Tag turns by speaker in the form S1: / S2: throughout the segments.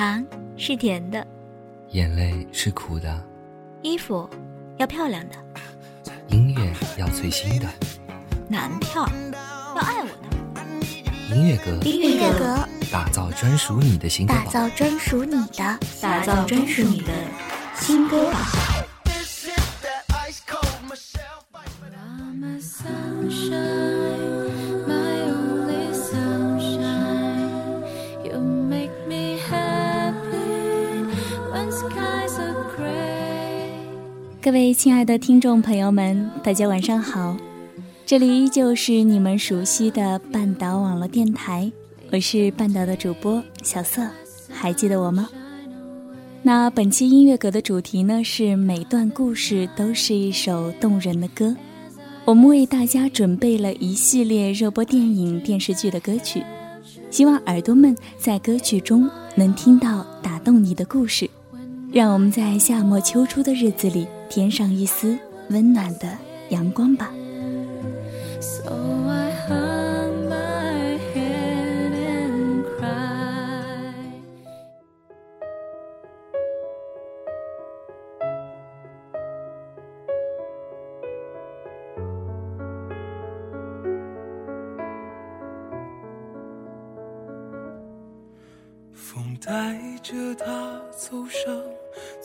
S1: 糖是甜的，
S2: 眼泪是苦的，
S1: 衣服要漂亮的，
S2: 音乐要最新的，
S1: 男票要爱我的，
S2: 音乐阁，
S1: 音乐阁，
S2: 打造专属你的新歌
S3: 打造专属你的，
S1: 打造专属你的新歌榜。
S3: 各位亲爱的听众朋友们，大家晚上好，这里依旧是你们熟悉的半岛网络电台，我是半岛的主播小色，还记得我吗？那本期音乐阁的主题呢是每段故事都是一首动人的歌，我们为大家准备了一系列热播电影、电视剧的歌曲，希望耳朵们在歌曲中能听到打动你的故事。让我们在夏末秋初的日子里添上一丝温暖的阳光吧。
S4: 风带着他走上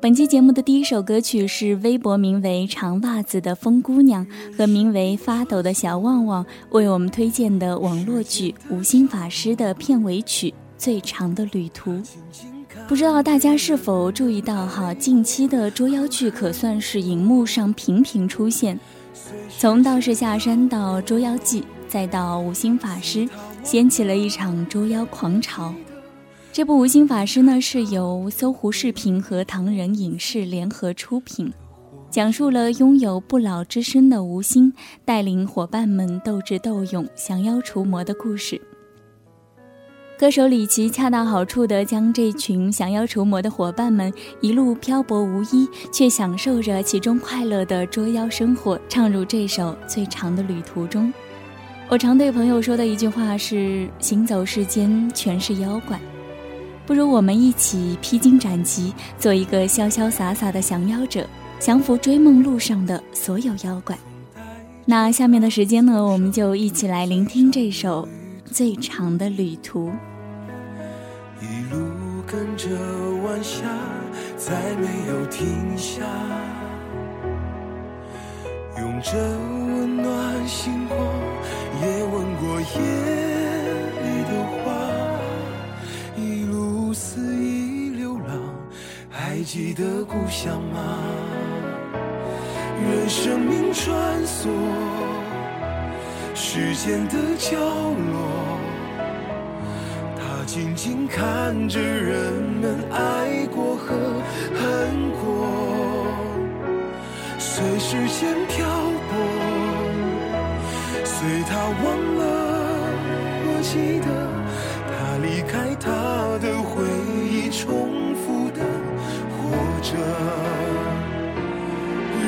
S3: 本期节目的第一首歌曲是微博名为“长袜子”的风姑娘和名为“发抖”的小旺旺为我们推荐的网络剧《无心法师》的片尾曲《最长的旅途》。不知道大家是否注意到哈，近期的捉妖剧可算是荧幕上频频出现，从《道士下山》到《捉妖记》，再到《无心法师》，掀起了一场捉妖狂潮。这部《无心法师》呢，是由搜狐视频和唐人影视联合出品，讲述了拥有不老之身的吴心带领伙伴们斗智斗勇、降妖除魔的故事。歌手李琦恰到好处地将这群降妖除魔的伙伴们一路漂泊无依，却享受着其中快乐的捉妖生活，唱入这首最长的旅途中。我常对朋友说的一句话是：行走世间，全是妖怪。不如我们一起披荆斩棘，做一个潇潇洒洒的降妖者，降服追梦路上的所有妖怪。那下面的时间呢，我们就一起来聆听这首《最长的旅途》。
S4: 一路跟着晚霞，再没有停下，用着温暖星光，也吻过夜记得故乡吗？任生命穿梭时间的角落。他静静看着人们爱过和恨过，随时间漂泊，随他忘了。我记得他离开，他的回忆重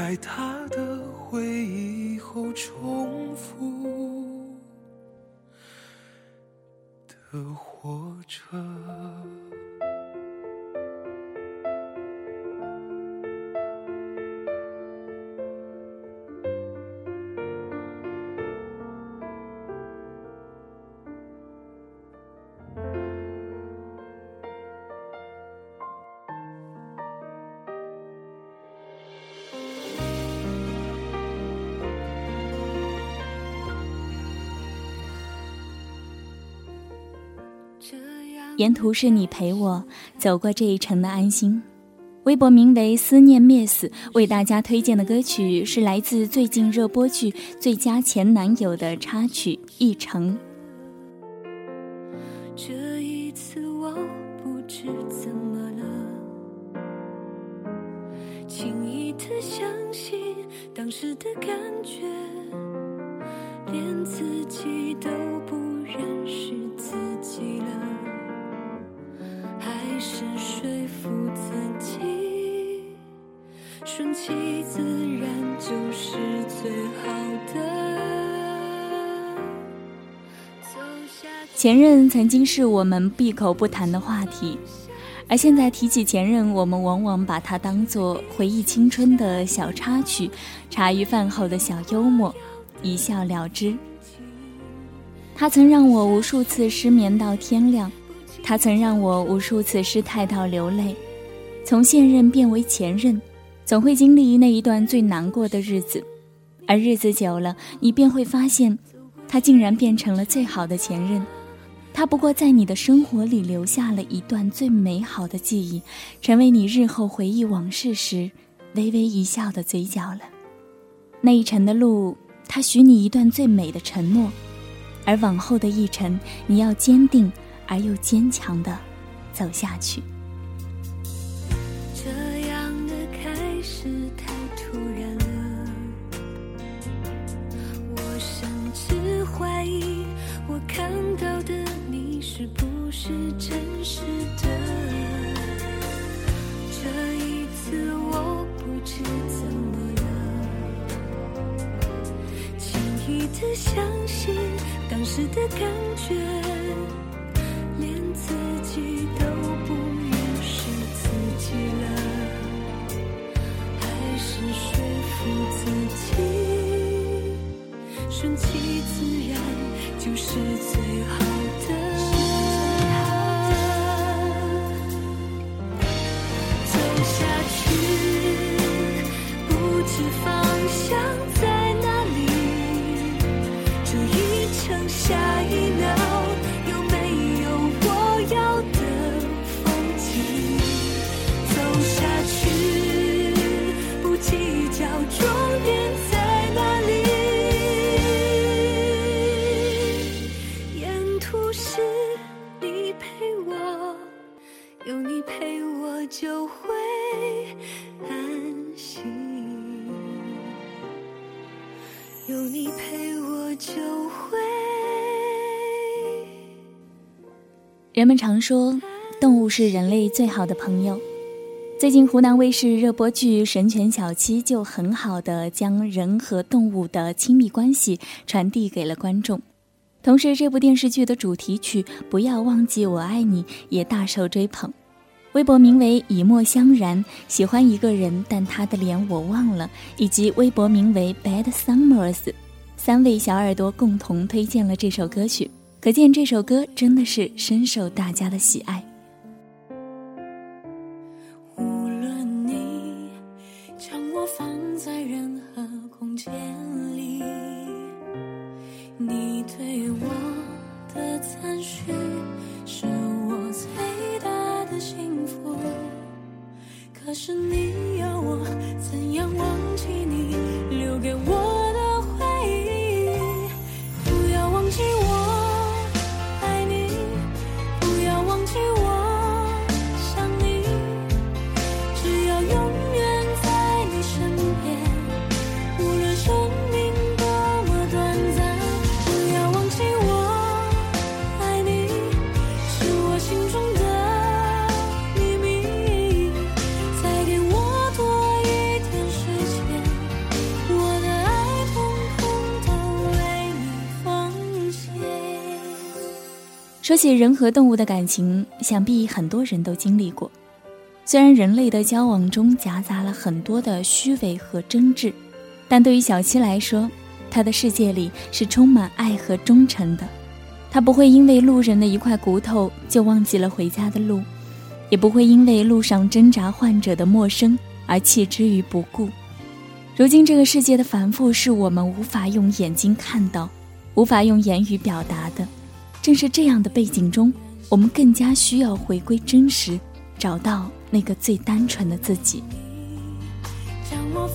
S4: 在他的回忆后重复。的活着。
S3: 沿途是你陪我走过这一程的安心。微博名为“思念灭死”，为大家推荐的歌曲是来自最近热播剧《最佳前男友》的插曲《一程》。
S5: 这一次我不知怎么了，轻易的相信当时的感觉，
S3: 前任曾经是我们闭口不谈的话题，而现在提起前任，我们往往把它当作回忆青春的小插曲，茶余饭后的小幽默，一笑了之。他曾让我无数次失眠到天亮，他曾让我无数次失态到流泪。从现任变为前任，总会经历那一段最难过的日子，而日子久了，你便会发现，他竟然变成了最好的前任。他不过在你的生活里留下了一段最美好的记忆，成为你日后回忆往事时微微一笑的嘴角了。那一程的路，他许你一段最美的承诺，而往后的一程，你要坚定而又坚强的走下去。
S5: 下去不知方向在哪里这一程下一
S3: 人们常说，动物是人类最好的朋友。最近湖南卫视热播剧《神犬小七》就很好的将人和动物的亲密关系传递给了观众。同时，这部电视剧的主题曲《不要忘记我爱你》也大受追捧。微博名为“以沫相然”，喜欢一个人，但他的脸我忘了，以及微博名为 “Bad Summers”，三位小耳朵共同推荐了这首歌曲。可见这首歌真的是深受大家的喜爱。
S5: 无论你将我放在任何空间里，你对我的赞许
S3: 说起人和动物的感情，想必很多人都经历过。虽然人类的交往中夹杂了很多的虚伪和真挚，但对于小七来说，他的世界里是充满爱和忠诚的。他不会因为路人的一块骨头就忘记了回家的路，也不会因为路上挣扎患者的陌生而弃之于不顾。如今这个世界的繁复，是我们无法用眼睛看到，无法用言语表达的。正是这样的背景中，我们更加需要回归真实，找到那个最单纯的自己。
S5: 将我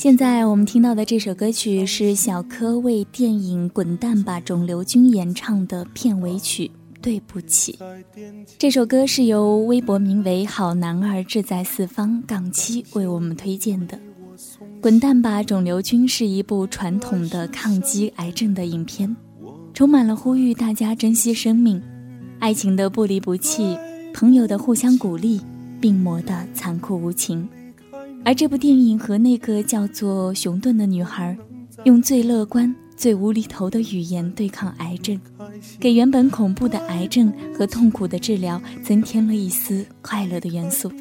S3: 现在我们听到的这首歌曲是小柯为电影《滚蛋吧，肿瘤君》演唱的片尾曲《对不起》。这首歌是由微博名为“好男儿志在四方”杠七为我们推荐的。《滚蛋吧，肿瘤君》是一部传统的抗击癌症的影片，充满了呼吁大家珍惜生命、爱情的不离不弃、朋友的互相鼓励、病魔的残酷无情。而这部电影和那个叫做熊顿的女孩，用最乐观、最无厘头的语言对抗癌症，给原本恐怖的癌症和痛苦的治疗增添了一丝快乐的元素。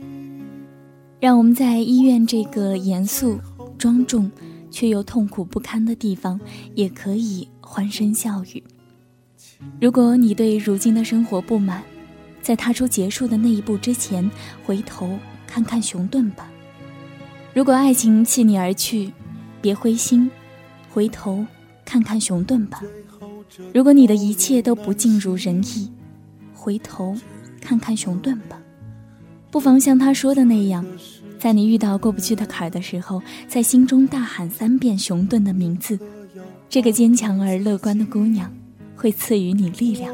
S3: 让我们在医院这个严肃、庄重却又痛苦不堪的地方，也可以欢声笑语。如果你对如今的生活不满，在踏出结束的那一步之前，回头看看熊顿吧。如果爱情弃你而去，别灰心，回头看看熊顿吧。如果你的一切都不尽如人意，回头看看熊顿吧。不妨像他说的那样，在你遇到过不去的坎儿的时候，在心中大喊三遍熊顿的名字。这个坚强而乐观的姑娘，会赐予你力量。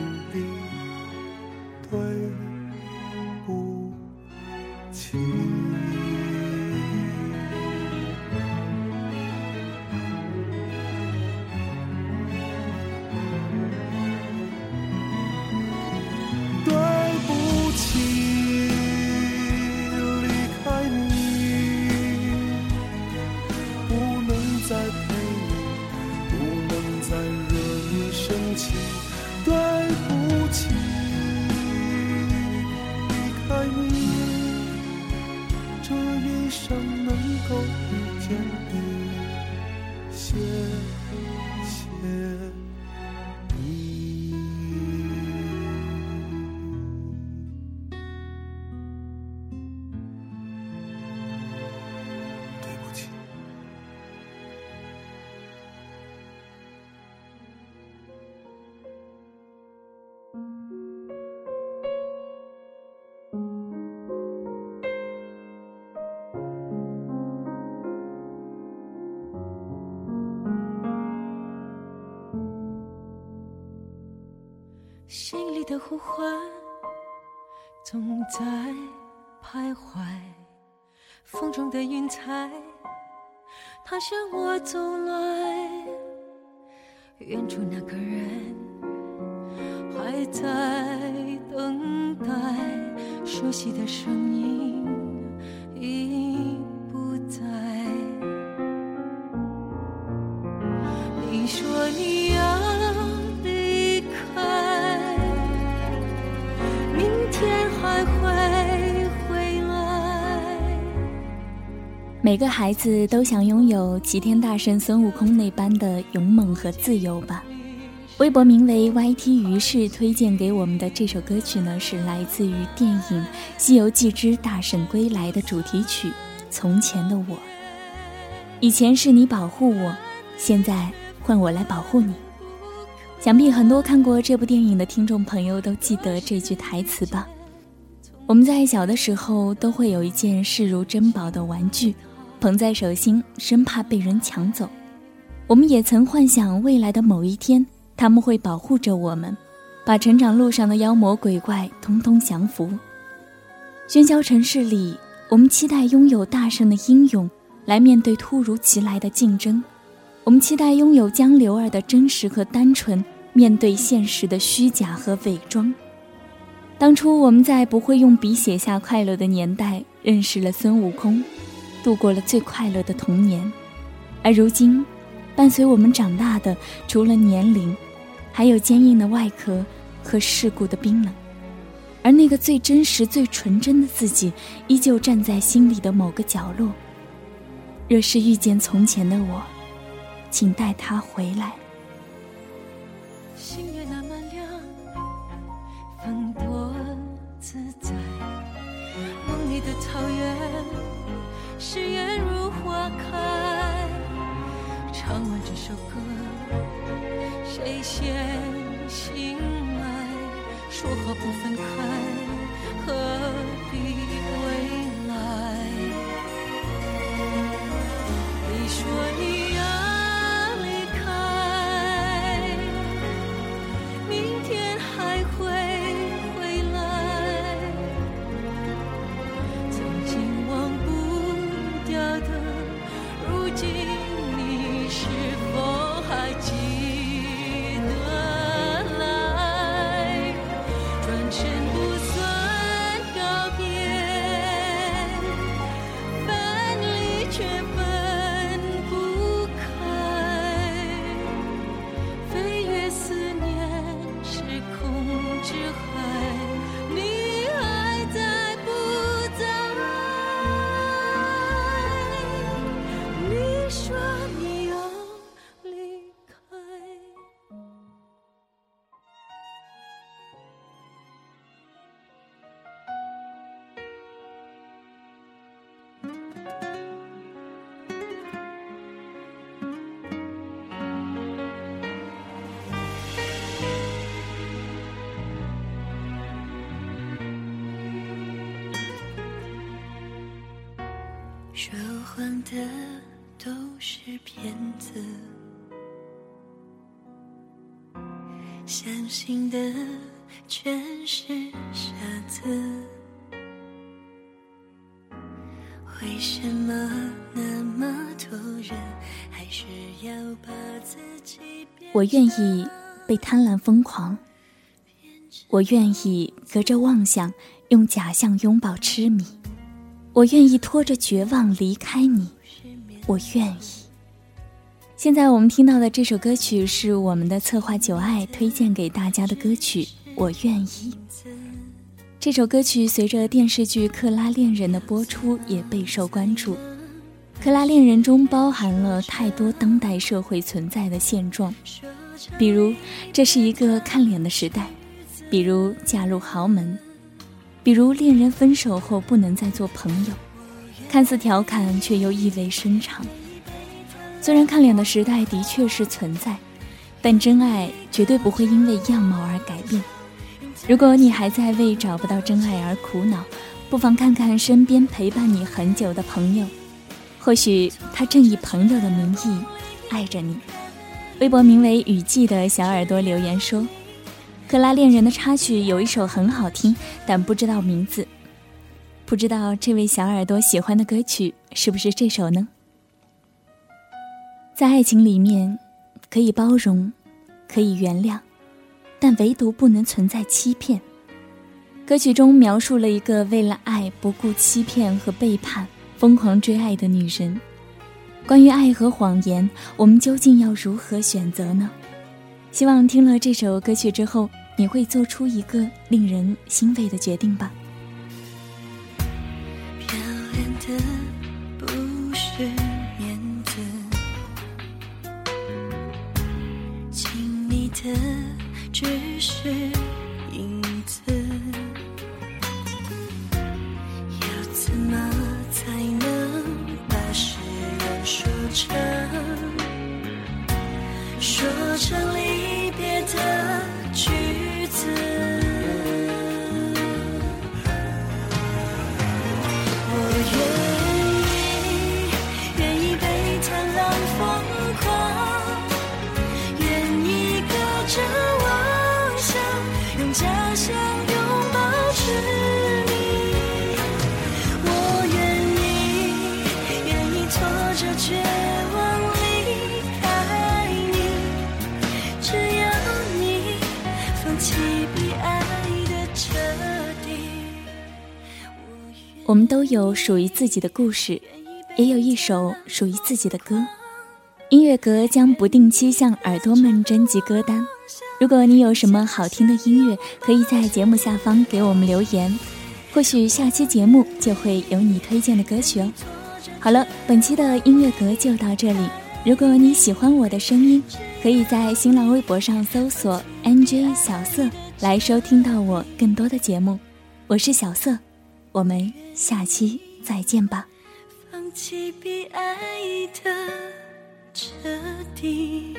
S4: 能够遇见你，谢谢。
S5: 心里的呼唤总在徘徊，风中的云彩，它向我走来。远处那个人还在等待，熟悉的声音
S3: 每个孩子都想拥有齐天大圣孙悟空那般的勇猛和自由吧。微博名为 “YT 于是”推荐给我们的这首歌曲呢，是来自于电影《西游记之大圣归来》的主题曲《从前的我》。以前是你保护我，现在换我来保护你。想必很多看过这部电影的听众朋友都记得这句台词吧？我们在小的时候都会有一件视如珍宝的玩具。捧在手心，生怕被人抢走。我们也曾幻想未来的某一天，他们会保护着我们，把成长路上的妖魔鬼怪通通降服。喧嚣城市里，我们期待拥有大圣的英勇，来面对突如其来的竞争；我们期待拥有江流儿的真实和单纯，面对现实的虚假和伪装。当初我们在不会用笔写下快乐的年代，认识了孙悟空。度过了最快乐的童年，而如今，伴随我们长大的，除了年龄，还有坚硬的外壳和世故的冰冷。而那个最真实、最纯真的自己，依旧站在心里的某个角落。若是遇见从前的我，请带他回来。
S5: 星月那么亮，风多自在，梦里的草原。誓言如花开，唱完这首歌，谁先醒来？说好不分开，何必归来？你说你说谎的都是骗子，相信的全是傻子。为什么那么多人还是要把自己
S3: 我愿意被贪婪疯狂，我愿意隔着妄想用假象拥抱痴迷。我愿意拖着绝望离开你，我愿意。现在我们听到的这首歌曲是我们的策划九爱推荐给大家的歌曲《我愿意》。这首歌曲随着电视剧《克拉恋人》的播出也备受关注。《克拉恋人》中包含了太多当代社会存在的现状，比如这是一个看脸的时代，比如嫁入豪门。比如恋人分手后不能再做朋友，看似调侃却又意味深长。虽然看脸的时代的确是存在，但真爱绝对不会因为样貌而改变。如果你还在为找不到真爱而苦恼，不妨看看身边陪伴你很久的朋友，或许他正以朋友的名义爱着你。微博名为雨季的小耳朵留言说。《克拉恋人》的插曲有一首很好听，但不知道名字。不知道这位小耳朵喜欢的歌曲是不是这首呢？在爱情里面，可以包容，可以原谅，但唯独不能存在欺骗。歌曲中描述了一个为了爱不顾欺骗和背叛，疯狂追爱的女人。关于爱和谎言，我们究竟要如何选择呢？希望听了这首歌曲之后。你会做出一个令人欣慰的决定吧？
S5: 漂亮的不是面子，亲密的只是影子，要怎么才能把誓言说成，说成离别的句子？
S3: 我们都有属于自己的故事，也有一首属于自己的歌。音乐阁将不定期向耳朵们征集歌单。如果你有什么好听的音乐，可以在节目下方给我们留言，或许下期节目就会有你推荐的歌曲哦。好了，本期的音乐阁就到这里。如果你喜欢我的声音，可以在新浪微博上搜索 “nj 小色”来收听到我更多的节目。我是小色。我们下期再见吧。
S5: 放弃比爱的彻底。